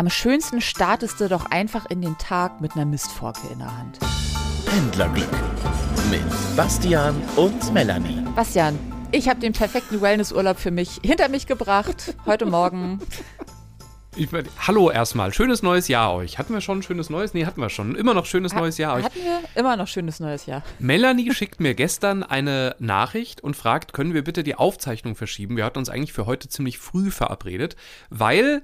Am schönsten startest du doch einfach in den Tag mit einer Mistforke in der Hand. Pendlerglück mit Bastian und Melanie. Bastian, ich habe den perfekten Wellnessurlaub für mich hinter mich gebracht. Heute Morgen. Ich mein, hallo erstmal, schönes neues Jahr euch. Hatten wir schon ein schönes neues? Nee, hatten wir schon. Immer noch schönes neues Jahr euch. Hatten wir immer noch schönes neues Jahr. Melanie schickt mir gestern eine Nachricht und fragt, können wir bitte die Aufzeichnung verschieben? Wir hatten uns eigentlich für heute ziemlich früh verabredet, weil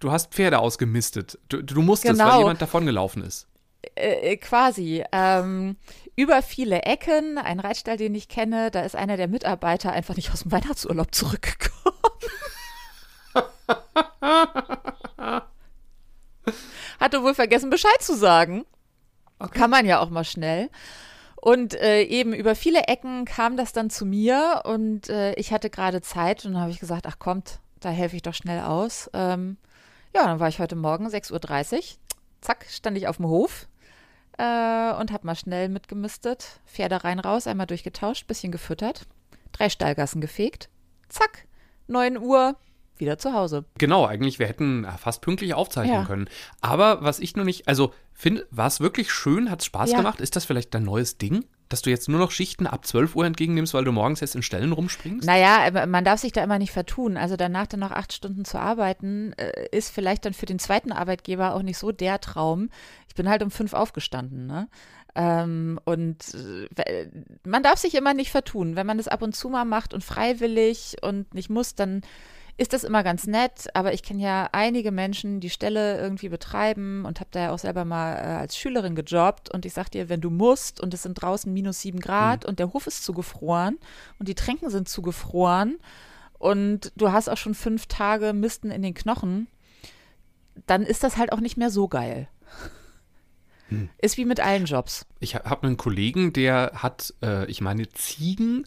du hast Pferde ausgemistet. Du, du musstest, Genau. weil jemand davongelaufen ist. Äh, äh, quasi. Ähm, über viele Ecken, ein Reitstall, den ich kenne, da ist einer der Mitarbeiter einfach nicht aus dem Weihnachtsurlaub zurückgekommen. Hatte wohl vergessen, Bescheid zu sagen. Kann man ja auch mal schnell. Und äh, eben über viele Ecken kam das dann zu mir und äh, ich hatte gerade Zeit und dann habe ich gesagt, ach kommt, da helfe ich doch schnell aus. Ähm, ja, dann war ich heute Morgen 6.30 Uhr. Zack, stand ich auf dem Hof äh, und habe mal schnell mitgemistet. Pferde rein, raus, einmal durchgetauscht, bisschen gefüttert, drei Stallgassen gefegt. Zack, 9 Uhr, wieder zu Hause. Genau, eigentlich, wir hätten äh, fast pünktlich aufzeichnen Ja. können. Aber was ich nur nicht, also finde, war es wirklich schön? Hat es Spaß Ja. gemacht? Ist das vielleicht dein neues Ding? Dass du jetzt nur noch Schichten ab 12 Uhr entgegennimmst, weil du morgens erst in Stellen rumspringst? Naja, man darf sich da immer nicht vertun. Also danach dann noch acht Stunden zu arbeiten, äh, ist vielleicht dann für den zweiten Arbeitgeber auch nicht so der Traum. Ich bin halt um fünf aufgestanden, ne? Ähm, und äh, man darf sich immer nicht vertun. Wenn man das ab und zu mal macht und freiwillig und nicht muss, dann ist das immer ganz nett. Aber ich kenne ja einige Menschen, die Stelle irgendwie betreiben und habe da ja auch selber mal äh, als Schülerin gejobbt. Und ich sag dir, wenn du musst und es sind draußen minus sieben Grad und der Hof ist zugefroren und die Tränken sind zugefroren und du hast auch schon fünf Tage Misten in den Knochen, dann ist das halt auch nicht mehr so geil. Ist wie mit allen Jobs. Ich habe einen Kollegen, der hat, äh, ich meine, Ziegen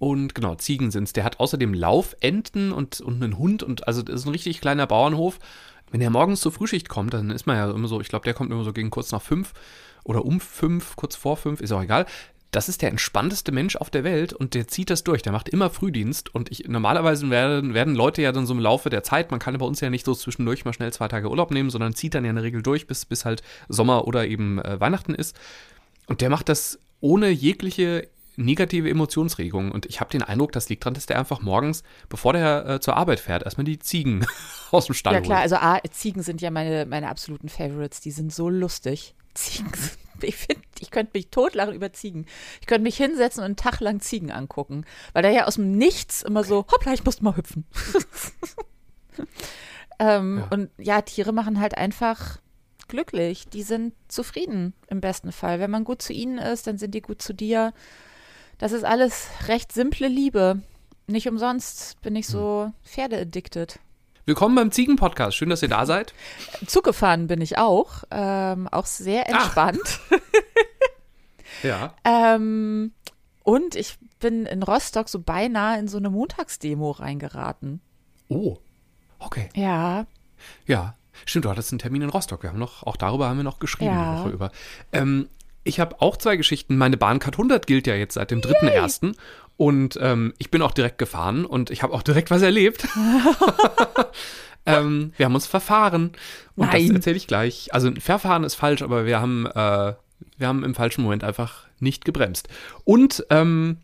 und genau, Ziegen sind's. Der hat außerdem Laufenten und, und einen Hund und also das ist ein richtig kleiner Bauernhof. Wenn er morgens zur Frühschicht kommt, dann ist man ja immer so, ich glaube, der kommt immer so gegen kurz nach fünf oder um fünf, kurz vor fünf, ist auch egal. Das ist der entspannteste Mensch auf der Welt und der zieht das durch. Der macht immer Frühdienst und ich, normalerweise werden, werden Leute ja dann so im Laufe der Zeit, man kann bei uns ja nicht so zwischendurch mal schnell zwei Tage Urlaub nehmen, sondern zieht dann ja in der Regel durch, bis, bis halt Sommer oder eben äh, Weihnachten ist. Und der macht das ohne jegliche negative Emotionsregung. Und ich habe den Eindruck, das liegt daran, dass der einfach morgens, bevor der äh, zur Arbeit fährt, erstmal die Ziegen aus dem Stall Ja klar, holt. also A, Ziegen sind ja meine, meine absoluten Favorites. Die sind so lustig. Ziegen sind, ich finde, ich könnte mich totlachen über Ziegen. Ich könnte mich hinsetzen und einen Tag lang Ziegen angucken. Weil der ja aus dem Nichts immer so, hoppla, ich muss mal hüpfen. ähm, Ja. Und ja, Tiere machen halt einfach glücklich. Die sind zufrieden im besten Fall. Wenn man gut zu ihnen ist, dann sind die gut zu dir. Das ist alles recht simple Liebe. Nicht umsonst bin ich so Pferde-addicted. Willkommen beim Ziegen-Podcast. Schön, dass ihr da seid. Zug gefahren bin ich auch, ähm, auch sehr entspannt. Ja. Ähm, und ich bin in Rostock so beinahe in so eine Montagsdemo reingeraten. Oh. Okay. Ja, Ja. Stimmt, du hattest einen Termin in Rostock. Wir haben noch, auch darüber haben wir noch geschrieben Ja. die Woche über. Ähm, ich habe auch zwei Geschichten. Meine Bahncard 100 gilt ja jetzt seit dem 3.1. Und ähm, ich bin auch direkt gefahren und ich habe auch direkt was erlebt. ähm, wir haben uns verfahren. Und das Nein. erzähle ich gleich. Also verfahren ist falsch, aber wir haben, äh, wir haben im falschen Moment einfach nicht gebremst. Und ähm,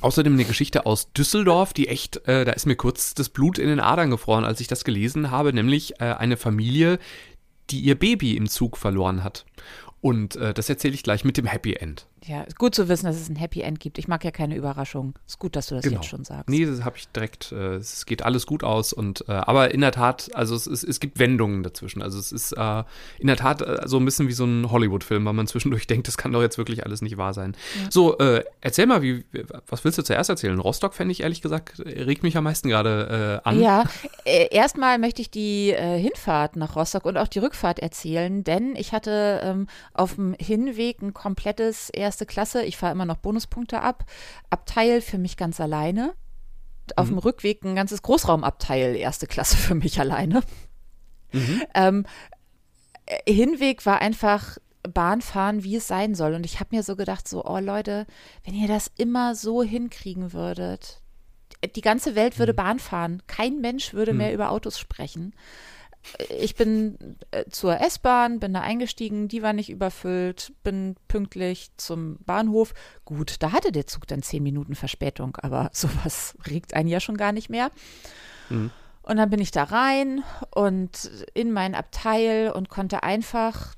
Außerdem eine Geschichte aus Düsseldorf, die echt, äh, da ist mir kurz das Blut in den Adern gefroren, als ich das gelesen habe, nämlich äh, eine Familie, die ihr Baby im Zug verloren hat. Und äh, das erzähle ich gleich mit dem Happy End. Ja, ist gut zu wissen, dass es ein Happy End gibt. Ich mag ja keine Überraschungen. Ist gut, dass du das Genau. jetzt schon sagst. Nee, das habe ich direkt, äh, es geht alles gut aus und äh, aber in der Tat, also es, ist, es gibt Wendungen dazwischen. Also es ist äh, in der Tat äh, so ein bisschen wie so ein Hollywood-Film, weil man zwischendurch denkt, das kann doch jetzt wirklich alles nicht wahr sein. So, äh, erzähl mal, wie, was willst du zuerst erzählen? Rostock fände ich ehrlich gesagt, regt mich am meisten gerade äh, an. Ja, äh, erstmal möchte ich die äh, Hinfahrt nach Rostock und auch die Rückfahrt erzählen, denn ich hatte ähm, auf dem Hinweg ein komplettes erste Klasse, ich fahre immer noch Bonuspunkte ab, Abteil für mich ganz alleine. Auf dem Rückweg ein ganzes Großraumabteil erste Klasse für mich alleine. Ähm, äh, Hinweg war einfach Bahnfahren, wie es sein soll. Und ich habe mir so gedacht, so, oh Leute, wenn ihr das immer so hinkriegen würdet, die ganze Welt würde Bahn fahren. Kein Mensch würde mehr über Autos sprechen. Ich bin äh, zur S-Bahn, bin da eingestiegen, die war nicht überfüllt, bin pünktlich zum Bahnhof. Gut, da hatte der Zug dann zehn Minuten Verspätung, aber sowas regt einen ja schon gar nicht mehr. Mhm. Und dann bin ich da rein und in mein Abteil und konnte einfach,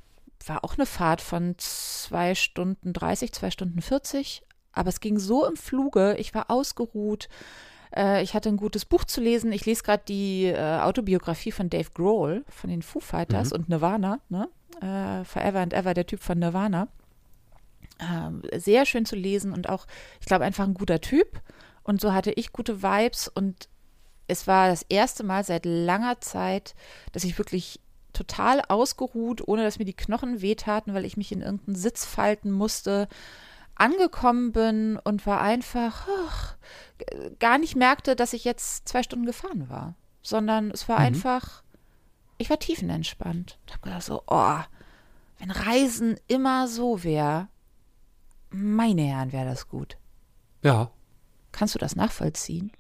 war auch eine Fahrt von zwei Stunden 30, zwei Stunden 40, aber es ging so im Fluge, ich war ausgeruht, äh, ich hatte ein gutes Buch zu lesen. Ich lese gerade die äh, Autobiografie von Dave Grohl von den Foo Fighters mhm. und Nirvana, ne? Äh, Forever and Ever, der Typ von Nirvana. Ähm, sehr schön zu lesen und auch, ich glaube, einfach ein guter Typ. Und so hatte ich gute Vibes und es war das erste Mal seit langer Zeit, dass ich wirklich total ausgeruht, ohne dass mir die Knochen wehtaten, weil ich mich in irgendeinen Sitz falten musste, angekommen bin und war einfach ach, gar nicht merkte, dass ich jetzt zwei Stunden gefahren war, sondern es war mhm. einfach, ich war tiefenentspannt. Ich habe gedacht so, oh, wenn Reisen immer so wäre, meine Herren, wäre das gut. Ja. Kannst du das nachvollziehen?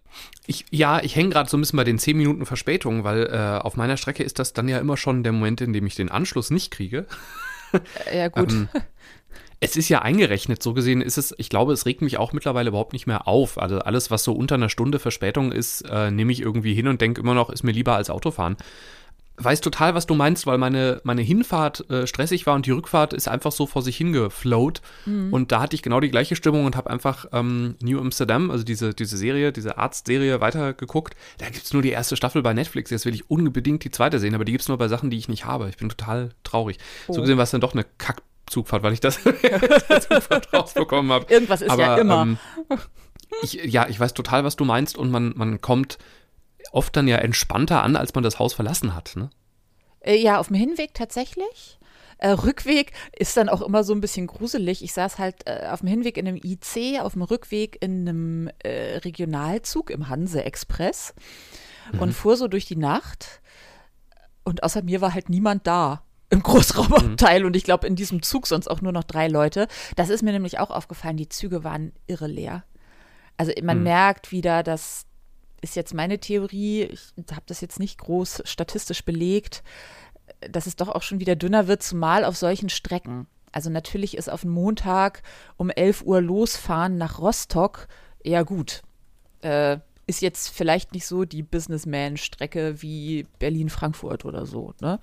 Ich, ja, ich hänge gerade so ein bisschen bei den zehn Minuten Verspätung, weil äh, auf meiner Strecke ist das dann ja immer schon der Moment, in dem ich den Anschluss nicht kriege. Ja, gut. ähm, es ist ja eingerechnet, so gesehen ist es, ich glaube, es regt mich auch mittlerweile überhaupt nicht mehr auf. Also alles, was so unter einer Stunde Verspätung ist, äh, nehme ich irgendwie hin und denke immer noch, ist mir lieber als Autofahren. Weiß total, was du meinst, weil meine, meine Hinfahrt äh, stressig war und die Rückfahrt ist einfach so vor sich hingeflowt. Mhm. Und da hatte ich genau die gleiche Stimmung und habe einfach ähm, New Amsterdam, also diese, diese Serie, diese Arztserie weitergeguckt. Da gibt es nur die erste Staffel bei Netflix. Jetzt will ich unbedingt die zweite sehen, aber die gibt es nur bei Sachen, die ich nicht habe. Ich bin total traurig. Oh. So gesehen war es dann doch eine Kack Zugfahrt, weil ich das Zugfahrt rausbekommen habe. Irgendwas ist Aber, ja immer. Ähm, ich, ja, ich weiß total, was du meinst und man, man kommt oft dann ja entspannter an, als man das Haus verlassen hat. Ne? Äh, ja, auf dem Hinweg tatsächlich. Äh, Rückweg ist dann auch immer so ein bisschen gruselig. Ich saß halt äh, auf dem Hinweg in einem IC, auf dem Rückweg in einem äh, Regionalzug im Hanse Express mhm. und fuhr so durch die Nacht. Und außer mir war halt niemand da im Großraumabteil mhm. und ich glaube in diesem Zug sonst auch nur noch drei Leute. Das ist mir nämlich auch aufgefallen, die Züge waren irre leer. Also man mhm. merkt wieder, das ist jetzt meine Theorie, ich habe das jetzt nicht groß statistisch belegt, dass es doch auch schon wieder dünner wird, zumal auf solchen Strecken. Also natürlich ist auf einen Montag um 11 Uhr losfahren nach Rostock eher gut. Äh, ist jetzt vielleicht nicht so die Businessman-Strecke wie Berlin-Frankfurt oder so, ne?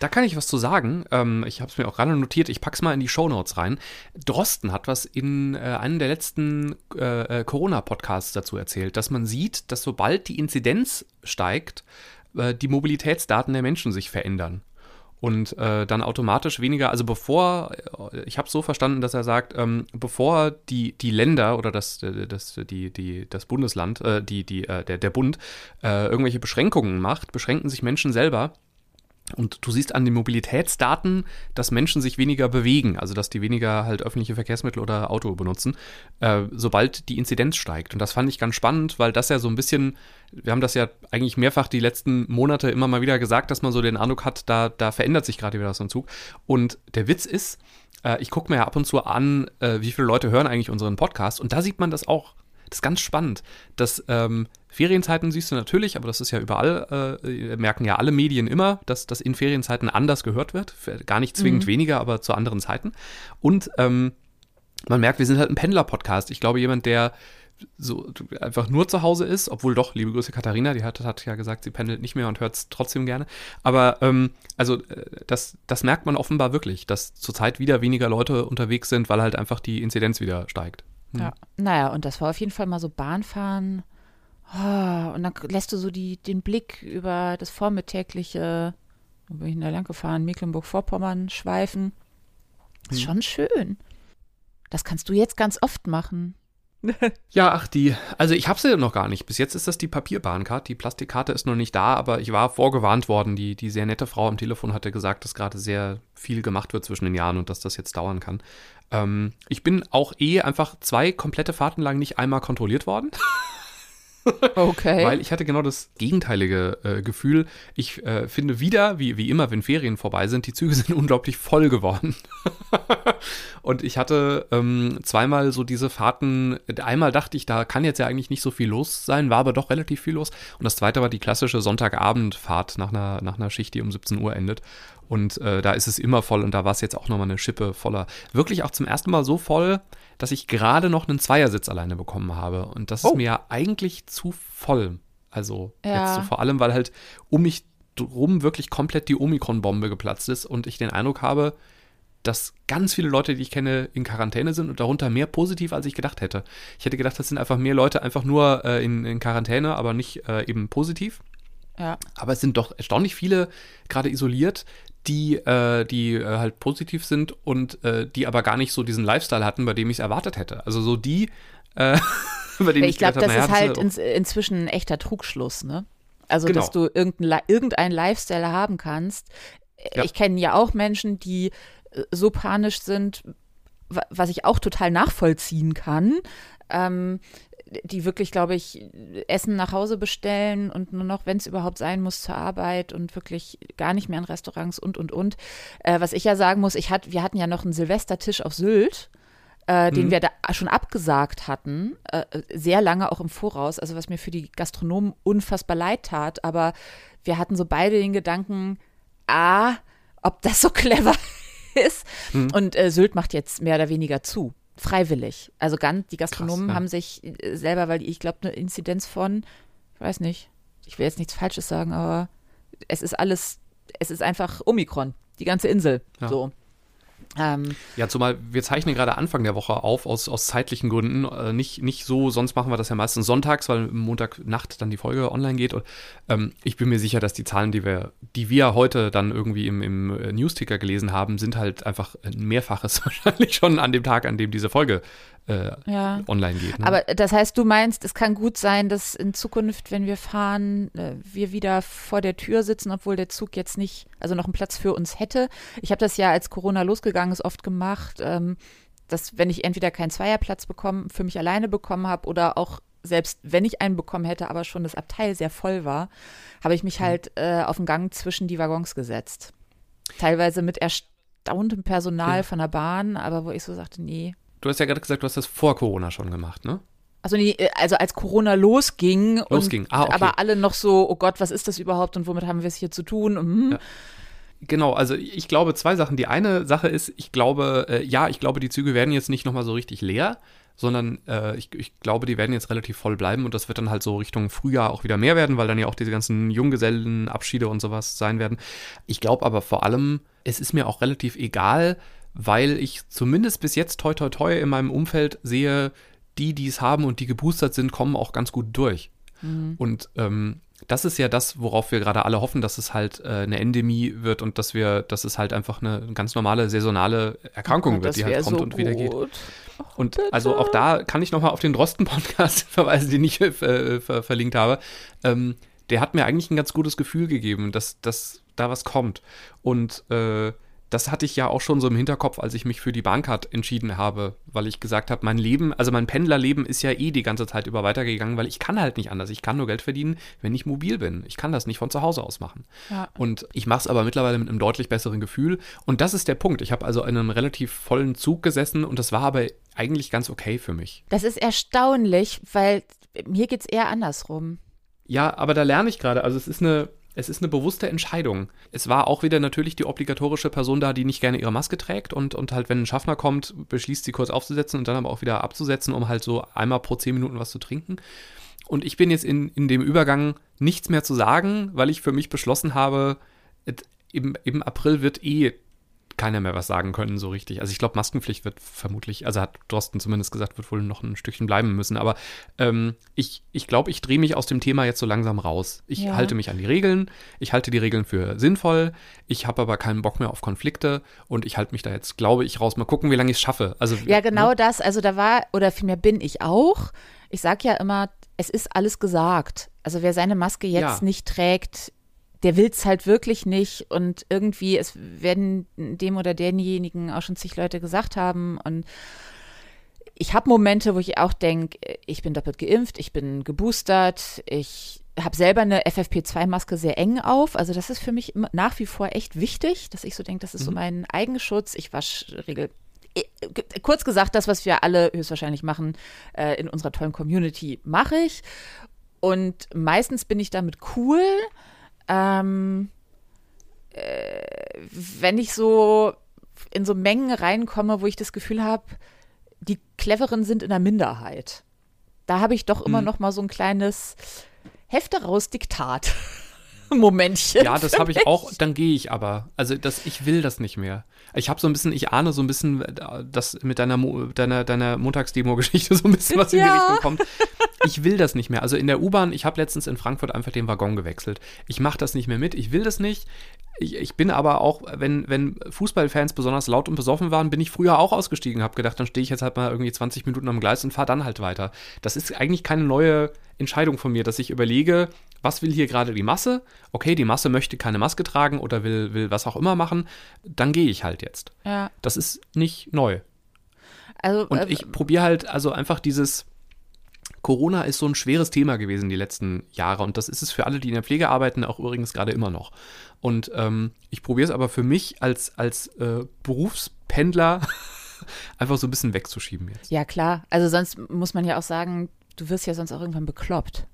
Da kann ich was zu sagen. Ähm, ich habe es mir auch gerade notiert. Ich pack's mal in die Shownotes rein. Drosten hat was in äh, einem der letzten äh, äh, Corona-Podcasts dazu erzählt, dass man sieht, dass sobald die Inzidenz steigt, äh, die Mobilitätsdaten der Menschen sich verändern und äh, dann automatisch weniger, also bevor, äh, ich habe so verstanden, dass er sagt, ähm, bevor die, die Länder oder das, äh, das, die, die, das Bundesland, äh, die, die, äh, der, der Bund irgendwelche Beschränkungen macht, beschränken sich Menschen selber und du siehst an den Mobilitätsdaten, dass Menschen sich weniger bewegen, also dass die weniger halt öffentliche Verkehrsmittel oder Auto benutzen, äh, sobald die Inzidenz steigt. Und das fand ich ganz spannend, weil das ja so ein bisschen, wir haben das ja eigentlich mehrfach die letzten Monate immer mal wieder gesagt, dass man so den Eindruck hat, da, da verändert sich gerade wieder so ein Zug. Und der Witz ist, äh, ich gucke mir ja ab und zu an, äh, wie viele Leute hören eigentlich unseren Podcast. Und da sieht man das auch. Das ist ganz spannend, dass ähm, Ferienzeiten siehst du natürlich, aber das ist ja überall, äh, merken ja alle Medien immer, dass das in Ferienzeiten anders gehört wird. Gar nicht zwingend mhm. weniger, aber zu anderen Zeiten. Und ähm, man merkt, wir sind halt ein Pendler-Podcast. Ich glaube, jemand, der so einfach nur zu Hause ist, obwohl doch, liebe Grüße Katharina, die hat, hat ja gesagt, sie pendelt nicht mehr und hört es trotzdem gerne. Aber ähm, also äh, das, das merkt man offenbar wirklich, dass zurzeit wieder weniger Leute unterwegs sind, weil halt einfach die Inzidenz wieder steigt. Hm. Ja, naja, und das war auf jeden Fall mal so Bahnfahren Oh, und dann lässt du so die, den Blick über das vormittägliche, wo bin ich denn da lang gefahren, Mecklenburg-Vorpommern schweifen. Ist hm. schon schön. Das kannst du jetzt ganz oft machen. ja, ach, die, also ich habe sie noch gar nicht. Bis jetzt ist das die Papierbahncard. Die Plastikkarte ist noch nicht da, aber ich war vorgewarnt worden. Die, die sehr nette Frau am Telefon hatte gesagt, dass gerade sehr viel gemacht wird zwischen den Jahren und dass das jetzt dauern kann. Ähm, ich bin auch eh einfach zwei komplette Fahrten lang nicht einmal kontrolliert worden. Okay. Weil ich hatte genau das gegenteilige äh, Gefühl. Ich äh, finde wieder, wie, wie immer, wenn Ferien vorbei sind, die Züge sind unglaublich voll geworden. und ich hatte ähm, zweimal so diese Fahrten, einmal dachte ich, da kann jetzt ja eigentlich nicht so viel los sein, war aber doch relativ viel los. Und das zweite war die klassische Sonntagabendfahrt nach einer, nach einer Schicht, die um 17 Uhr endet. Und äh, da ist es immer voll und da war es jetzt auch nochmal eine Schippe voller. Wirklich auch zum ersten Mal so voll, dass ich gerade noch einen Zweiersitz alleine bekommen habe. Und das ist Oh. mir ja eigentlich zu voll. Also Ja. jetzt so vor allem, weil halt um mich drum wirklich komplett die Omikron-Bombe geplatzt ist und ich den Eindruck habe, dass ganz viele Leute, die ich kenne, in Quarantäne sind und darunter mehr positiv, als ich gedacht hätte. Ich hätte gedacht, das sind einfach mehr Leute einfach nur äh, in, in Quarantäne, aber nicht äh, eben positiv. ja. Aber es sind doch erstaunlich viele gerade isoliert, die, äh, die äh, halt positiv sind und äh, die aber gar nicht so diesen Lifestyle hatten, bei dem ich es erwartet hätte. Also so die, äh, bei denen ich, Ich glaube, das habe, ist naja, halt ins, inzwischen ein echter Trugschluss, ne? Also, Genau. dass du irgendein, Li- irgendein Lifestyle haben kannst. Ja. Ich kenne ja auch Menschen, die äh, so panisch sind, wa- was ich auch total nachvollziehen kann. Ähm, die wirklich, glaube ich, Essen nach Hause bestellen und nur noch, wenn es überhaupt sein muss, zur Arbeit und wirklich gar nicht mehr in Restaurants und, und, und. Äh, was ich ja sagen muss, ich hat, wir hatten ja noch einen Silvestertisch auf Sylt, äh, den wir da schon abgesagt hatten, äh, sehr lange auch im Voraus, also was mir für die Gastronomen unfassbar leid tat, aber wir hatten so beide den Gedanken, ah, ob das so clever ist. Und äh, Sylt macht jetzt mehr oder weniger zu. Freiwillig. Also ganz, die Gastronomen Krass, ja. haben sich äh, selber, weil ich glaube, eine Inzidenz von, ich weiß nicht, ich will jetzt nichts Falsches sagen, aber es ist alles, es ist einfach Omikron, die ganze Insel. Ja. So. Ähm, Ja, zumal wir zeichnen gerade Anfang der Woche auf, aus, aus zeitlichen Gründen. Äh, nicht, nicht so, sonst machen wir das ja meistens sonntags, weil Montagnacht dann die Folge online geht. Und ähm, ich bin mir sicher, dass die Zahlen, die wir, die wir heute dann irgendwie im, im äh, Newsticker gelesen haben, sind halt einfach ein Mehrfaches wahrscheinlich schon an dem Tag, an dem diese Folge äh, ja. online geht. Ne? Aber das heißt, du meinst, es kann gut sein, dass in Zukunft, wenn wir fahren, äh, wir wieder vor der Tür sitzen, obwohl der Zug jetzt nicht, also noch einen Platz für uns hätte. Ich habe das ja, als Corona losgegangen ist, oft gemacht, ähm, dass wenn ich entweder keinen Zweierplatz bekommen, für mich alleine bekommen habe oder auch selbst wenn ich einen bekommen hätte, aber schon das Abteil sehr voll war, habe ich mich halt äh, auf den Gang zwischen die Waggons gesetzt. Teilweise mit erstauntem Personal Ja. von der Bahn, aber wo ich so sagte, nee, du hast ja gerade gesagt, du hast das vor Corona schon gemacht, ne? also, nee, äh, also als Corona losging, Losging, und, ah, okay. aber alle noch so, oh Gott, was ist das überhaupt und womit haben wir es hier zu tun? Und, hm, Ja. Genau, also ich glaube zwei Sachen. Die eine Sache ist, ich glaube, äh, ja, ich glaube, die Züge werden jetzt nicht nochmal so richtig leer, sondern äh, ich, ich glaube, die werden jetzt relativ voll bleiben und das wird dann halt so Richtung Frühjahr auch wieder mehr werden, weil dann ja auch diese ganzen Junggesellenabschiede und sowas sein werden. Ich glaube aber vor allem, es ist mir auch relativ egal, weil ich zumindest bis jetzt toi toi toi in meinem Umfeld sehe, die, die es haben und die geboostert sind, kommen auch ganz gut durch. Und ähm, das ist ja das, worauf wir gerade alle hoffen, dass es halt äh, eine Endemie wird und dass wir, dass es halt einfach eine ganz normale saisonale Erkrankung oh, wird, die halt kommt so und wieder geht. gut. Und also auch da kann ich nochmal auf den Drosten-Podcast verweisen, den ich äh, ver verlinkt habe. Ähm, der hat mir eigentlich ein ganz gutes Gefühl gegeben, dass, dass da was kommt. Und äh, das hatte ich ja auch schon so im Hinterkopf, als ich mich für die Bahncard entschieden habe, weil ich gesagt habe, mein Leben, also mein Pendlerleben ist ja eh die ganze Zeit über weitergegangen, weil ich kann halt nicht anders. Ich kann nur Geld verdienen, wenn ich mobil bin. Ich kann das nicht von zu Hause aus machen. Ja. Und ich mache es aber mittlerweile mit einem deutlich besseren Gefühl. Und das ist der Punkt. Ich habe also in einem relativ vollen Zug gesessen und das war aber eigentlich ganz okay für mich. Das ist erstaunlich, weil mir geht es eher andersrum. Ja, aber da lerne ich gerade. Also es ist eine, es ist eine bewusste Entscheidung. Es war auch wieder natürlich die obligatorische Person da, die nicht gerne ihre Maske trägt und, und halt, wenn ein Schaffner kommt, beschließt sie kurz aufzusetzen und dann aber auch wieder abzusetzen, um halt so einmal pro zehn Minuten was zu trinken. Und ich bin jetzt in, in dem Übergang nichts mehr zu sagen, weil ich für mich beschlossen habe, im, im April wird eh keiner mehr was sagen können, so richtig. Also ich glaube, Maskenpflicht wird vermutlich, also hat Drosten zumindest gesagt, wird wohl noch ein Stückchen bleiben müssen. Aber ähm, ich, ich glaube, ich drehe mich aus dem Thema jetzt so langsam raus. Ich Ja. halte mich an die Regeln, ich halte die Regeln für sinnvoll, ich habe aber keinen Bock mehr auf Konflikte und ich halte mich da jetzt, glaube ich, raus. Mal gucken, wie lange ich es schaffe. Also, Ja, genau ne? das. Also da war, oder vielmehr bin ich auch. Ich sage ja immer, es ist alles gesagt. Also wer seine Maske jetzt Ja. nicht trägt, der will es halt wirklich nicht. Und irgendwie, es werden dem oder denjenigen auch schon zig Leute gesagt haben. Und ich habe Momente, wo ich auch denke, ich bin doppelt geimpft, ich bin geboostert, ich habe selber eine FFP2-Maske sehr eng auf. Also das ist für mich nach wie vor echt wichtig, dass ich so denke, das ist mhm. so mein Eigenschutz. Ich wasche regel äh, kurz gesagt, das, was wir alle höchstwahrscheinlich machen äh, in unserer tollen Community, mache ich. Und meistens bin ich damit cool. Ähm, äh, wenn ich so in so Mengen reinkomme, wo ich das Gefühl habe, die Cleveren sind in der Minderheit. Da habe ich doch immer mhm. noch mal so ein kleines Hefte raus Diktat. Momentchen. Ja, das habe ich auch, dann gehe ich aber. Also das, ich will das nicht mehr. Ich habe so ein bisschen, ich ahne so ein bisschen, dass mit deiner, deiner, deiner Montagsdemo-Geschichte so ein bisschen was in die Richtung kommt. Ich will das nicht mehr. Also in der U-Bahn, ich habe letztens in Frankfurt einfach den Waggon gewechselt. Ich mache das nicht mehr mit, ich will das nicht. Ich, ich, bin aber auch, wenn, wenn Fußballfans besonders laut und besoffen waren, bin ich früher auch ausgestiegen, habe gedacht, dann stehe ich jetzt halt mal irgendwie 20 Minuten am Gleis und fahre dann halt weiter. Das ist eigentlich keine neue Entscheidung von mir, dass ich überlege, was will hier gerade die Masse? Okay, die Masse möchte keine Maske tragen oder will, will was auch immer machen, dann gehe ich halt jetzt. Ja. Das ist nicht neu. Also, und äh, ich probiere halt also einfach dieses, Corona ist so ein schweres Thema gewesen die letzten Jahre und das ist es für alle, die in der Pflege arbeiten, auch übrigens gerade immer noch. Und ähm, ich probiere es aber für mich als, als äh, Berufspendler einfach so ein bisschen wegzuschieben jetzt. Ja, klar. Also sonst muss man ja auch sagen, du wirst ja sonst auch irgendwann bekloppt.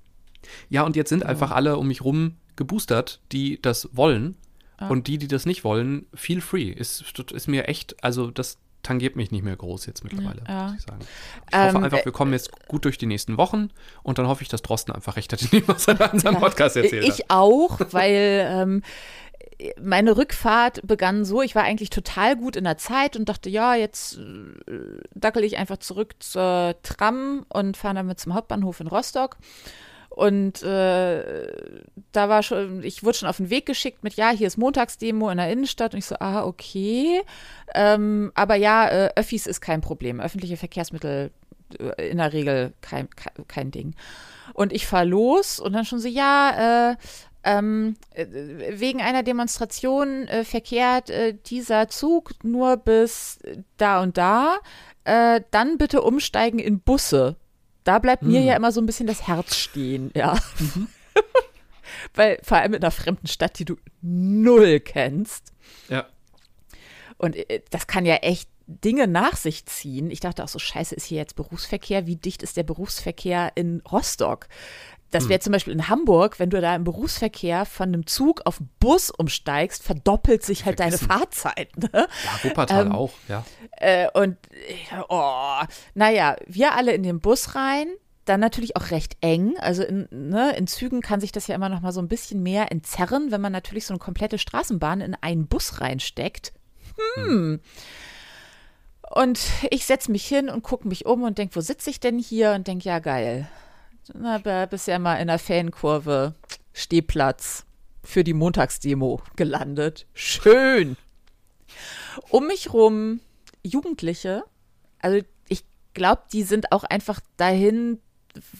Ja, und jetzt sind oh. einfach alle um mich rum geboostert, die das wollen. Ah. Und die, die das nicht wollen, feel free. Ist, ist mir echt, also das, tangiert mich nicht mehr groß jetzt mittlerweile, ja. muss ich sagen. Ich ähm, hoffe einfach, wir kommen jetzt gut durch die nächsten Wochen und dann hoffe ich, dass Drosten einfach recht hat, was er in seinem Podcast erzählt ich hat. Ich auch, weil ähm, meine Rückfahrt begann so, ich war eigentlich total gut in der Zeit und dachte, ja, jetzt äh, dackel ich einfach zurück zur Tram und fahre damit zum Hauptbahnhof in Rostock. Und äh, da war schon, ich wurde schon auf den Weg geschickt mit, ja, hier ist Montagsdemo in der Innenstadt. Und ich so, ah, okay. Ähm, aber ja, äh, Öffis ist kein Problem. Öffentliche Verkehrsmittel äh, in der Regel kein, kein Ding. Und ich fahre los und dann schon so, ja, äh, ähm, äh, wegen einer Demonstration äh, verkehrt äh, dieser Zug nur bis da und da. Äh, dann bitte umsteigen in Busse. Da bleibt mir ja immer so ein bisschen das Herz stehen, ja. Mhm. Weil vor allem in einer fremden Stadt, die du null kennst. Ja. Und äh, das kann ja echt Dinge nach sich ziehen. Ich dachte auch so, scheiße, ist hier jetzt Berufsverkehr? Wie dicht ist der Berufsverkehr in Rostock? Das wäre hm. zum Beispiel in Hamburg, wenn du da im Berufsverkehr von einem Zug auf einen Bus umsteigst, verdoppelt sich halt Vergessen. deine Fahrzeit. Ne? Ja, Wuppertal ähm, auch, ja. Äh, und, oh, naja, wir alle in den Bus rein, dann natürlich auch recht eng. Also in, ne, in Zügen kann sich das ja immer noch mal so ein bisschen mehr entzerren, wenn man natürlich so eine komplette Straßenbahn in einen Bus reinsteckt. Hm. hm. Und ich setze mich hin und gucke mich um und denke, wo sitze ich denn hier? Und denke, ja, geil na, bisher mal in der Fankurve Stehplatz für die Montagsdemo gelandet. Schön. Um mich rum Jugendliche, also ich glaube, die sind auch einfach dahin,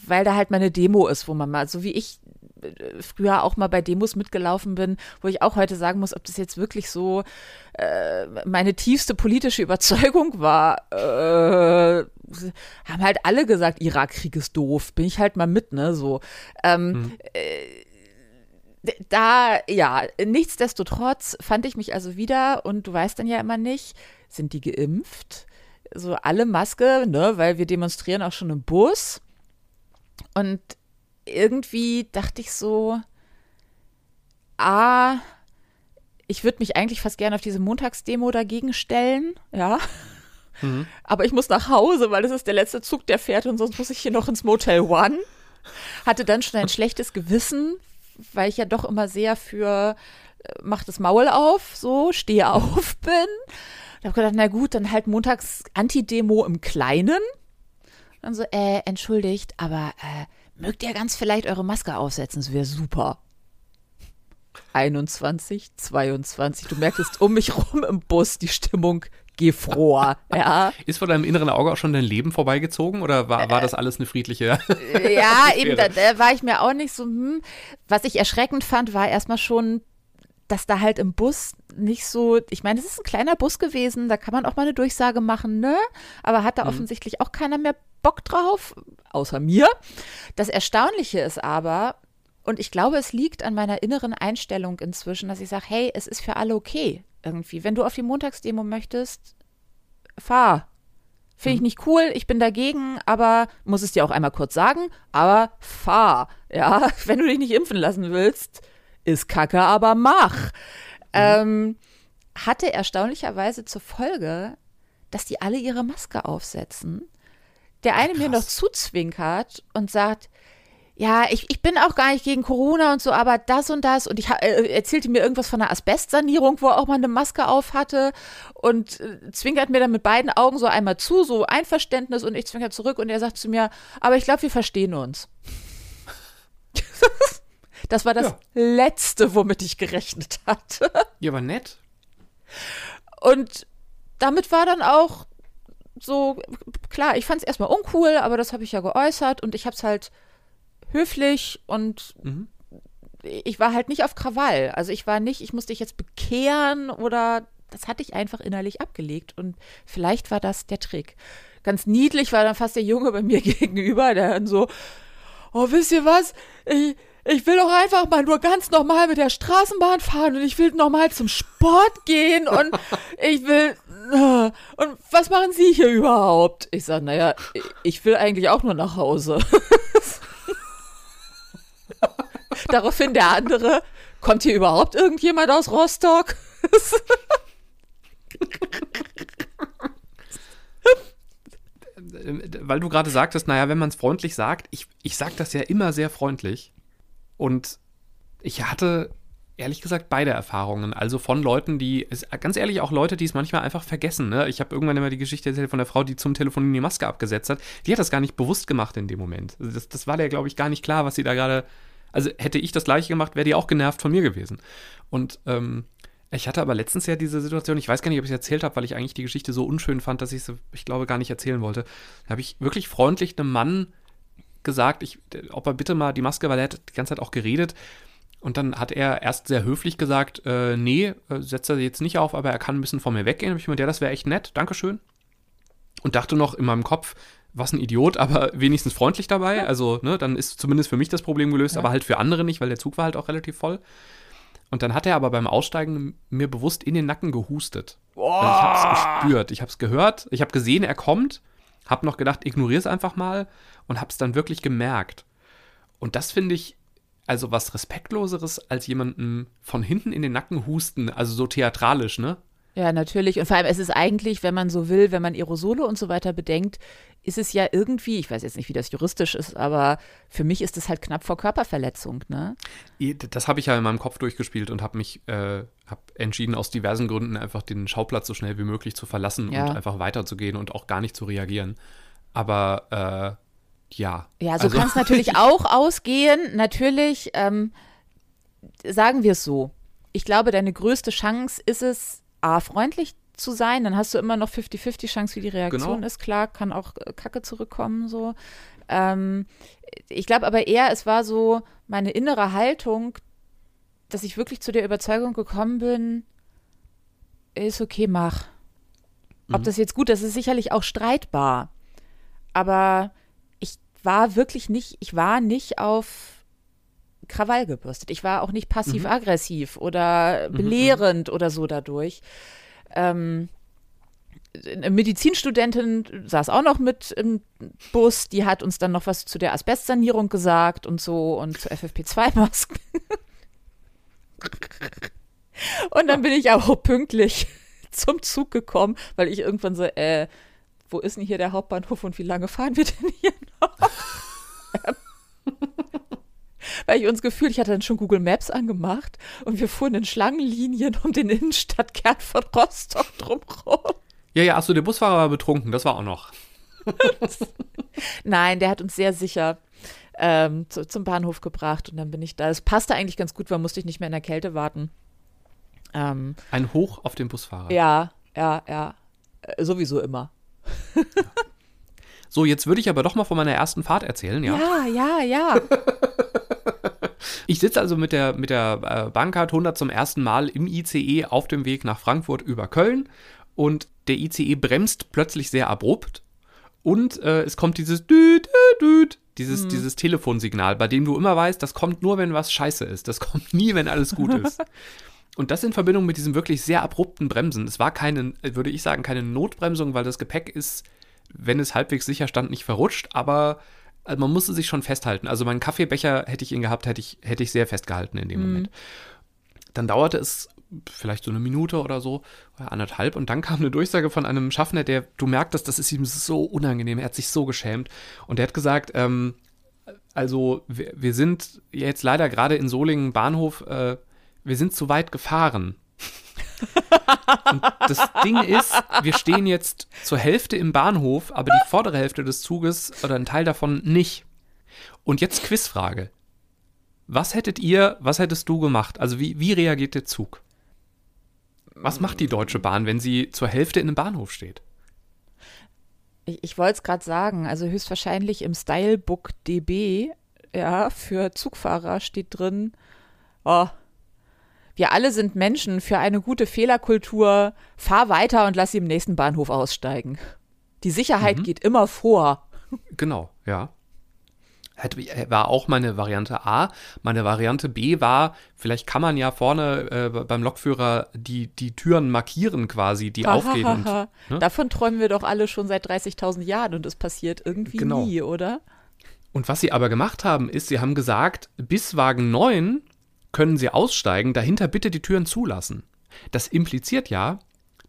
weil da halt mal eine Demo ist, wo man mal, so wie ich früher auch mal bei Demos mitgelaufen bin, wo ich auch heute sagen muss, ob das jetzt wirklich so äh, meine tiefste politische Überzeugung war. Äh, haben halt alle gesagt, Irakkrieg ist doof. Bin ich halt mal mit, ne? So. Ähm, mhm. äh, da, ja, nichtsdestotrotz fand ich mich also wieder, und du weißt dann ja immer nicht, sind die geimpft? So alle Maske, ne, weil wir demonstrieren auch schon im Bus. Und irgendwie dachte ich so, ah, ich würde mich eigentlich fast gerne auf diese Montagsdemo dagegen stellen, ja. Mhm. Aber ich muss nach Hause, weil das ist der letzte Zug, der fährt und sonst muss ich hier noch ins Motel One. Hatte dann schon ein schlechtes Gewissen, weil ich ja doch immer sehr für äh, mach das Maul auf, so, stehe auf bin. Ich habe gedacht, na gut, dann halt montags Anti-Demo im Kleinen. Dann so, äh, entschuldigt, aber äh, mögt ihr ganz vielleicht eure Maske aufsetzen, das wäre super. 21, 22, du merkst um mich rum im Bus die Stimmung gefror. Ja. Ist vor deinem inneren Auge auch schon dein Leben vorbeigezogen oder war, war das alles eine friedliche? ja, eben, da, da, war ich mir auch nicht so, hm. Was ich erschreckend fand, war erstmal schon dass da halt im Bus nicht so, ich meine, es ist ein kleiner Bus gewesen, da kann man auch mal eine Durchsage machen, ne? Aber hat da mhm. offensichtlich auch keiner mehr Bock drauf, außer mir. Das Erstaunliche ist aber, und ich glaube, es liegt an meiner inneren Einstellung inzwischen, dass ich sage, hey, es ist für alle okay irgendwie. Wenn du auf die Montagsdemo möchtest, fahr. Finde ich mhm. nicht cool, ich bin dagegen, aber muss es dir auch einmal kurz sagen, aber fahr. Ja, wenn du dich nicht impfen lassen willst, ist Kacke, aber mach. Mhm. Ähm, hatte erstaunlicherweise zur Folge, dass die alle ihre Maske aufsetzen. Der eine Krass. mir noch zuzwinkert und sagt, ja, ich, ich bin auch gar nicht gegen Corona und so, aber das und das. Und ich äh, erzählte mir irgendwas von einer Asbestsanierung, wo er auch mal eine Maske auf hatte und äh, zwinkert mir dann mit beiden Augen so einmal zu, so Einverständnis und ich zwinkert zurück und er sagt zu mir, aber ich glaube, wir verstehen uns. das war das ja. Letzte, womit ich gerechnet hatte. Ja, aber nett. Und damit war dann auch so, klar, ich fand es erstmal uncool, aber das habe ich ja geäußert und ich habe es halt höflich und mhm. ich war halt nicht auf Krawall. Also ich war nicht, ich musste dich jetzt bekehren oder das hatte ich einfach innerlich abgelegt und vielleicht war das der Trick. Ganz niedlich war dann fast der Junge bei mir gegenüber, der dann so, oh, wisst ihr was? Ich, ich will doch einfach mal nur ganz normal mit der Straßenbahn fahren und ich will nochmal zum Sport gehen und ich will. Äh, und was machen Sie hier überhaupt? Ich sage, naja, ich will eigentlich auch nur nach Hause. Daraufhin der andere, kommt hier überhaupt irgendjemand aus Rostock? Weil du gerade sagtest, naja, wenn man es freundlich sagt, ich, ich sage das ja immer sehr freundlich. Und ich hatte ehrlich gesagt beide Erfahrungen. Also von Leuten, die, ganz ehrlich, auch Leute, die es manchmal einfach vergessen. Ne? Ich habe irgendwann immer die Geschichte erzählt von der Frau, die zum Telefonieren die Maske abgesetzt hat. Die hat das gar nicht bewusst gemacht in dem Moment. Also das, das war der, glaube ich, gar nicht klar, was sie da gerade also hätte ich das gleiche gemacht, wäre die auch genervt von mir gewesen. Und ähm, ich hatte aber letztens ja diese Situation, ich weiß gar nicht, ob ich es erzählt habe, weil ich eigentlich die Geschichte so unschön fand, dass ich es, ich glaube, gar nicht erzählen wollte. Da habe ich wirklich freundlich einem Mann gesagt, ich, ob er bitte mal die Maske, weil er hat die ganze Zeit auch geredet. Und dann hat er erst sehr höflich gesagt, äh, nee, äh, setzt er jetzt nicht auf, aber er kann ein bisschen von mir weggehen. Und ich mir, ja, das wäre echt nett, Dankeschön. Und dachte noch in meinem Kopf, was ein Idiot, aber wenigstens freundlich dabei. Also, ne, dann ist zumindest für mich das Problem gelöst, ja. aber halt für andere nicht, weil der Zug war halt auch relativ voll. Und dann hat er aber beim Aussteigen mir bewusst in den Nacken gehustet. Oh. Also ich hab's gespürt, ich hab's gehört, ich hab gesehen, er kommt, hab noch gedacht, ignoriere es einfach mal und hab's dann wirklich gemerkt. Und das finde ich also was respektloseres als jemanden von hinten in den Nacken husten, also so theatralisch, ne? Ja, natürlich. Und vor allem, es ist eigentlich, wenn man so will, wenn man Aerosole und so weiter bedenkt, ist es ja irgendwie, ich weiß jetzt nicht, wie das juristisch ist, aber für mich ist es halt knapp vor Körperverletzung, ne? Das habe ich ja in meinem Kopf durchgespielt und habe mich, äh, habe entschieden, aus diversen Gründen einfach den Schauplatz so schnell wie möglich zu verlassen ja. und einfach weiterzugehen und auch gar nicht zu reagieren. Aber äh, ja. Ja, so also, kann es natürlich auch ausgehen. Natürlich, ähm, sagen wir es so. Ich glaube, deine größte Chance ist es, A, freundlich zu sein, dann hast du immer noch 50-50 Chance, wie die Reaktion genau. ist. Klar, kann auch äh, Kacke zurückkommen, so. Ähm, ich glaube aber eher, es war so meine innere Haltung, dass ich wirklich zu der Überzeugung gekommen bin, ist okay, mach. Ob mhm. das jetzt gut ist, ist sicherlich auch streitbar. Aber ich war wirklich nicht, ich war nicht auf Krawall gebürstet. Ich war auch nicht passiv-aggressiv mhm. oder mhm, belehrend mhm. oder so dadurch. Ähm, eine Medizinstudentin saß auch noch mit im Bus, die hat uns dann noch was zu der Asbestsanierung gesagt und so und zu FFP2-Masken. und dann bin ich auch pünktlich zum Zug gekommen, weil ich irgendwann so, äh, wo ist denn hier der Hauptbahnhof und wie lange fahren wir denn hier noch? weil ich uns gefühlt, ich hatte dann schon Google Maps angemacht und wir fuhren in Schlangenlinien um den Innenstadtkern von Rostock drumherum. Ja, ja, achso, der Busfahrer war betrunken, das war auch noch. Nein, der hat uns sehr sicher ähm, zu, zum Bahnhof gebracht und dann bin ich da. Es passte eigentlich ganz gut, weil musste ich nicht mehr in der Kälte warten. Ähm, Ein Hoch auf den Busfahrer. Ja, ja, ja. Äh, sowieso immer. Ja. So, jetzt würde ich aber doch mal von meiner ersten Fahrt erzählen, ja? Ja, ja, ja. Ich sitze also mit der, mit der äh, Bahncard 100 zum ersten Mal im ICE auf dem Weg nach Frankfurt über Köln und der ICE bremst plötzlich sehr abrupt und äh, es kommt dieses Düt, Düt, Düt, dieses, mhm. dieses Telefonsignal, bei dem du immer weißt, das kommt nur, wenn was scheiße ist. Das kommt nie, wenn alles gut ist. Und das in Verbindung mit diesem wirklich sehr abrupten Bremsen. Es war keine, würde ich sagen, keine Notbremsung, weil das Gepäck ist, wenn es halbwegs sicher stand, nicht verrutscht, aber also man musste sich schon festhalten. Also meinen Kaffeebecher hätte ich ihn gehabt, hätte ich, hätte ich sehr festgehalten in dem mhm. Moment. Dann dauerte es vielleicht so eine Minute oder so, oder anderthalb, und dann kam eine Durchsage von einem Schaffner, der, du merktest, das ist ihm so unangenehm, er hat sich so geschämt. Und der hat gesagt, ähm, also wir, wir, sind jetzt leider gerade in Solingen Bahnhof, äh, wir sind zu weit gefahren. Und das Ding ist, wir stehen jetzt zur Hälfte im Bahnhof, aber die vordere Hälfte des Zuges oder ein Teil davon nicht. Und jetzt Quizfrage. Was hättet ihr, was hättest du gemacht? Also wie, wie reagiert der Zug? Was macht die Deutsche Bahn, wenn sie zur Hälfte in einem Bahnhof steht? Ich, ich wollte es gerade sagen, also höchstwahrscheinlich im Stylebook DB, ja, für Zugfahrer steht drin, oh, wir alle sind Menschen für eine gute Fehlerkultur. Fahr weiter und lass sie im nächsten Bahnhof aussteigen. Die Sicherheit mhm. geht immer vor. Genau, ja. War auch meine Variante A. Meine Variante B war, vielleicht kann man ja vorne äh, beim Lokführer die, die Türen markieren quasi, die aufgehen. Und, ne? Davon träumen wir doch alle schon seit 30.000 Jahren und es passiert irgendwie genau. nie, oder? Und was sie aber gemacht haben, ist, sie haben gesagt, bis Wagen 9 können Sie aussteigen, dahinter bitte die Türen zulassen. Das impliziert ja,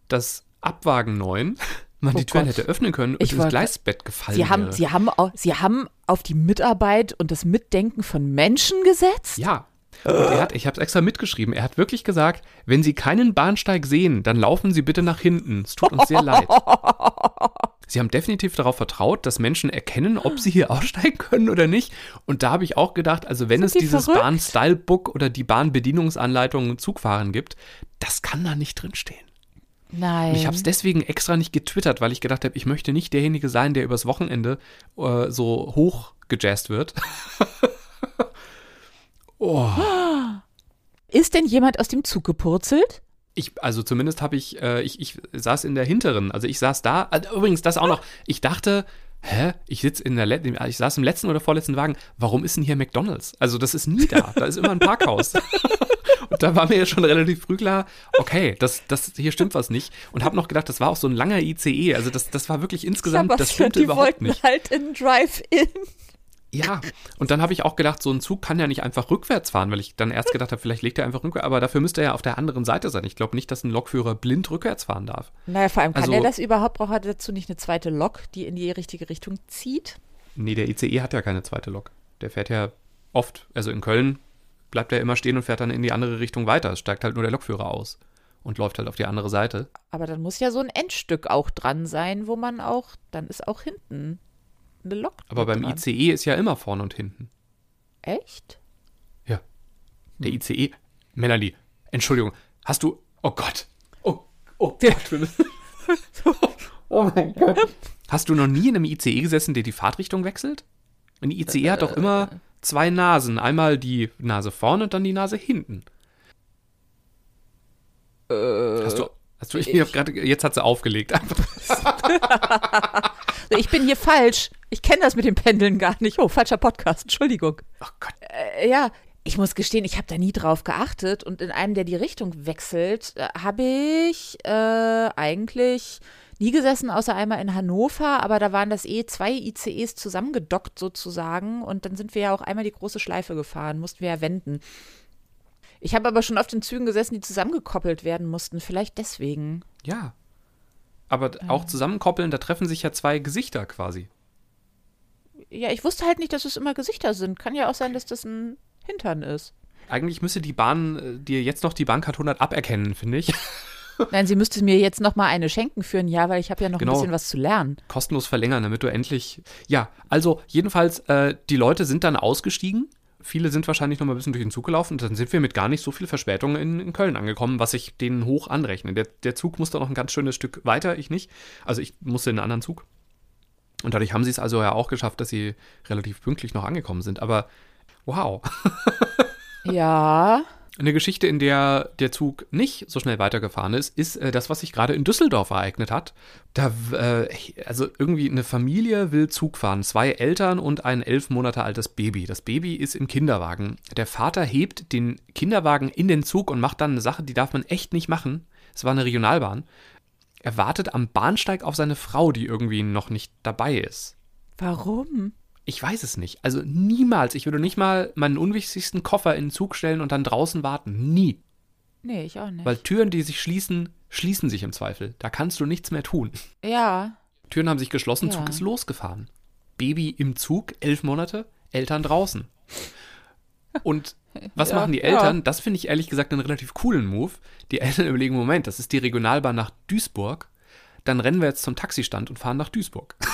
dass ab Wagen 9 man oh die Türen Gott. hätte öffnen können und ich ins Gleisbett gefallen Sie haben, wäre. Sie, haben, Sie haben auf die Mitarbeit und das Mitdenken von Menschen gesetzt? Ja. Und er hat, ich habe es extra mitgeschrieben, er hat wirklich gesagt, wenn Sie keinen Bahnsteig sehen, dann laufen Sie bitte nach hinten. Es tut uns sehr leid. Sie haben definitiv darauf vertraut, dass Menschen erkennen, ob sie hier aussteigen können oder nicht. Und da habe ich auch gedacht, also wenn Sind es die dieses Bahn-Style-Book oder die Bahnbedienungsanleitung Zugfahren gibt, das kann da nicht drinstehen. Nein. Und ich habe es deswegen extra nicht getwittert, weil ich gedacht habe, ich möchte nicht derjenige sein, der übers Wochenende äh, so hoch gejazzt wird. oh. Ist denn jemand aus dem Zug gepurzelt? Ich, also zumindest habe ich, äh, ich, ich saß in der hinteren, also ich saß da, also übrigens das auch noch, ich dachte, hä, ich sitze in der, ich saß im letzten oder vorletzten Wagen, warum ist denn hier McDonalds? Also das ist nie da, da ist immer ein Parkhaus. und da war mir ja schon relativ früh klar, okay, das, das, hier stimmt was nicht. Und habe noch gedacht, das war auch so ein langer ICE, also das, das war wirklich insgesamt, das stimmte überhaupt nicht. halt in Drive-In. Ja, und dann habe ich auch gedacht, so ein Zug kann ja nicht einfach rückwärts fahren, weil ich dann erst gedacht habe, vielleicht legt er einfach rückwärts, aber dafür müsste er ja auf der anderen Seite sein. Ich glaube nicht, dass ein Lokführer blind rückwärts fahren darf. Naja, vor allem kann also, er das überhaupt, braucht er dazu nicht eine zweite Lok, die in die richtige Richtung zieht? Nee, der ICE hat ja keine zweite Lok. Der fährt ja oft, also in Köln bleibt er immer stehen und fährt dann in die andere Richtung weiter. Es steigt halt nur der Lokführer aus und läuft halt auf die andere Seite. Aber dann muss ja so ein Endstück auch dran sein, wo man auch, dann ist auch hinten eine Lok. Aber beim dran. ICE ist ja immer vorne und hinten. Echt? Ja. Der ICE. Melanie, Entschuldigung, hast du. Oh Gott. Oh, oh Gott. oh mein Gott. Hast du noch nie in einem ICE gesessen, der die Fahrtrichtung wechselt? Ein ICE äh, hat doch immer zwei Nasen. Einmal die Nase vorne und dann die Nase hinten. Äh, hast du, hast du, ich, ich grad, jetzt hat sie aufgelegt. ich bin hier falsch. Ich kenne das mit dem Pendeln gar nicht. Oh, falscher Podcast. Entschuldigung. Oh Gott. Äh, ja, ich muss gestehen, ich habe da nie drauf geachtet und in einem, der die Richtung wechselt, äh, habe ich äh, eigentlich nie gesessen, außer einmal in Hannover, aber da waren das eh zwei ICEs zusammengedockt sozusagen und dann sind wir ja auch einmal die große Schleife gefahren, mussten wir ja wenden. Ich habe aber schon auf den Zügen gesessen, die zusammengekoppelt werden mussten, vielleicht deswegen. Ja. Aber auch zusammenkoppeln, da treffen sich ja zwei Gesichter quasi. Ja, ich wusste halt nicht, dass es immer Gesichter sind. Kann ja auch sein, dass das ein Hintern ist. Eigentlich müsste die Bahn äh, dir jetzt noch die Bahncard 100 aberkennen, finde ich. Nein, sie müsste mir jetzt noch mal eine schenken für ein Jahr, weil ich habe ja noch genau. ein bisschen was zu lernen. Kostenlos verlängern, damit du endlich. Ja, also jedenfalls, äh, die Leute sind dann ausgestiegen. Viele sind wahrscheinlich noch mal ein bisschen durch den Zug gelaufen und dann sind wir mit gar nicht so viel Verspätung in, in Köln angekommen, was ich denen hoch anrechne. Der, der Zug musste noch ein ganz schönes Stück weiter, ich nicht. Also ich musste in einen anderen Zug. Und dadurch haben sie es also ja auch geschafft, dass sie relativ pünktlich noch angekommen sind. Aber wow. Ja. Eine Geschichte, in der der Zug nicht so schnell weitergefahren ist, ist äh, das, was sich gerade in Düsseldorf ereignet hat. Da, äh, also irgendwie eine Familie will Zug fahren. Zwei Eltern und ein elf Monate altes Baby. Das Baby ist im Kinderwagen. Der Vater hebt den Kinderwagen in den Zug und macht dann eine Sache, die darf man echt nicht machen. Es war eine Regionalbahn. Er wartet am Bahnsteig auf seine Frau, die irgendwie noch nicht dabei ist. Warum? Ich weiß es nicht. Also niemals. Ich würde nicht mal meinen unwichtigsten Koffer in den Zug stellen und dann draußen warten. Nie. Nee, ich auch nicht. Weil Türen, die sich schließen, schließen sich im Zweifel. Da kannst du nichts mehr tun. ja. Türen haben sich geschlossen, Ja. Zug ist losgefahren. Baby im Zug, elf Monate, Eltern draußen. Und was Ja, machen die ja. Eltern? Das finde ich ehrlich gesagt einen relativ coolen Move. Die Eltern überlegen, Moment, das ist die Regionalbahn nach Duisburg. Dann rennen wir jetzt zum Taxistand und fahren nach Duisburg.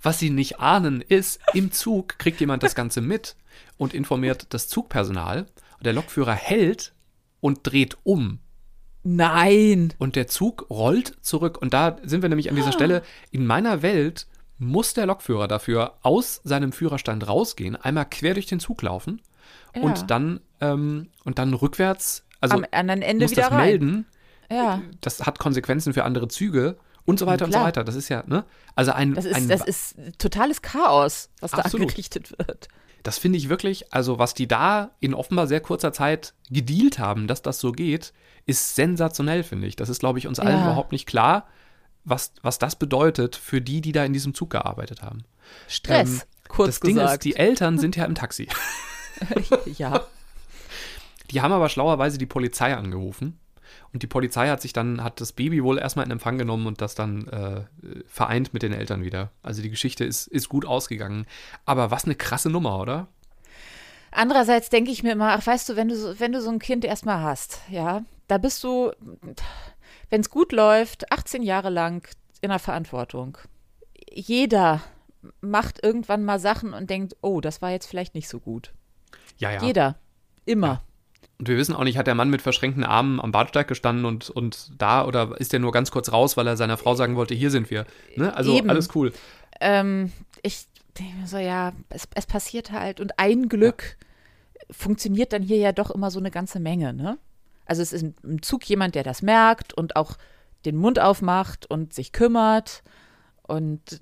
Was sie nicht ahnen, ist, im Zug kriegt jemand das Ganze mit und informiert das Zugpersonal. Und der Lokführer hält und dreht um. Nein. Und der Zug rollt zurück. Und da sind wir nämlich an dieser Stelle. In meiner Welt muss der Lokführer dafür aus seinem Führerstand rausgehen, einmal quer durch den Zug laufen Ja. und dann ähm, und dann rückwärts, also Am anderen Ende muss wieder das rein. melden. Ja. Das hat Konsequenzen für andere Züge und so weiter und so weiter. Das ist ja, ne? Also ein, Das ein ist, das ist totales Chaos, was da Absolut. angerichtet wird. Das finde ich wirklich, also was die da in offenbar sehr kurzer Zeit gedealt haben, dass das so geht, ist sensationell, finde ich. Das ist, glaube ich, uns allen Ja. überhaupt nicht klar, was, was das bedeutet für die, die da in diesem Zug gearbeitet haben. Stress, Ähm, kurz das Ding gesagt. ist, die Eltern sind ja im Taxi. ja. Die haben aber schlauerweise die Polizei angerufen. Und die Polizei hat sich dann, hat das Baby wohl erstmal in Empfang genommen und das dann äh, vereint mit den Eltern wieder. Also die Geschichte ist, ist gut ausgegangen. Aber was eine krasse Nummer, oder? Andererseits denke ich mir immer, ach, weißt du, wenn du so, wenn du so ein Kind erstmal hast, ja, da bist du, wenn es gut läuft, 18 Jahre lang in der Verantwortung. Jeder macht irgendwann mal Sachen und denkt, oh, das war jetzt vielleicht nicht so gut. Ja, ja. Jeder. Immer. Ja. Und wir wissen auch nicht, hat der Mann mit verschränkten Armen am Bahnsteig gestanden und, und da oder ist der nur ganz kurz raus, weil er seiner Frau sagen wollte, hier sind wir. Ne? Also Eben. alles cool. Ähm, ich denke so, ja, es, es passiert halt und ein Glück funktioniert dann hier ja doch immer so eine ganze Menge, ne? Also es ist im- Zug jemand, der das merkt und auch den Mund aufmacht und sich kümmert und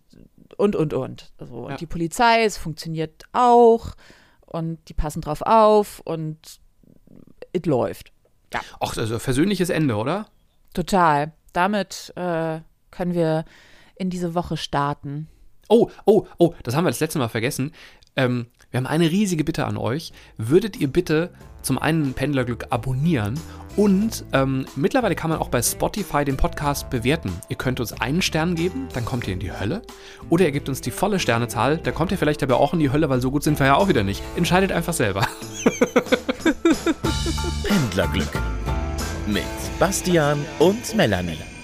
und und und. Also, und Ja. die Polizei, es funktioniert auch und die passen drauf auf und es läuft. Ach, also versöhnliches Ende, oder? Total. Damit äh, können wir in diese Woche starten. Oh, oh, oh, das haben wir das letzte Mal vergessen. Ähm, wir haben eine riesige Bitte an euch. Würdet ihr bitte zum einen Pendlerglück abonnieren und ähm, mittlerweile kann man auch bei Spotify den Podcast bewerten. Ihr könnt uns einen Stern geben, dann kommt ihr in die Hölle. Oder ihr gebt uns die volle Sternezahl, da kommt ihr vielleicht aber auch in die Hölle, weil so gut sind wir ja auch wieder nicht. Entscheidet einfach selber. Pendlerglück mit Bastian und Melanie.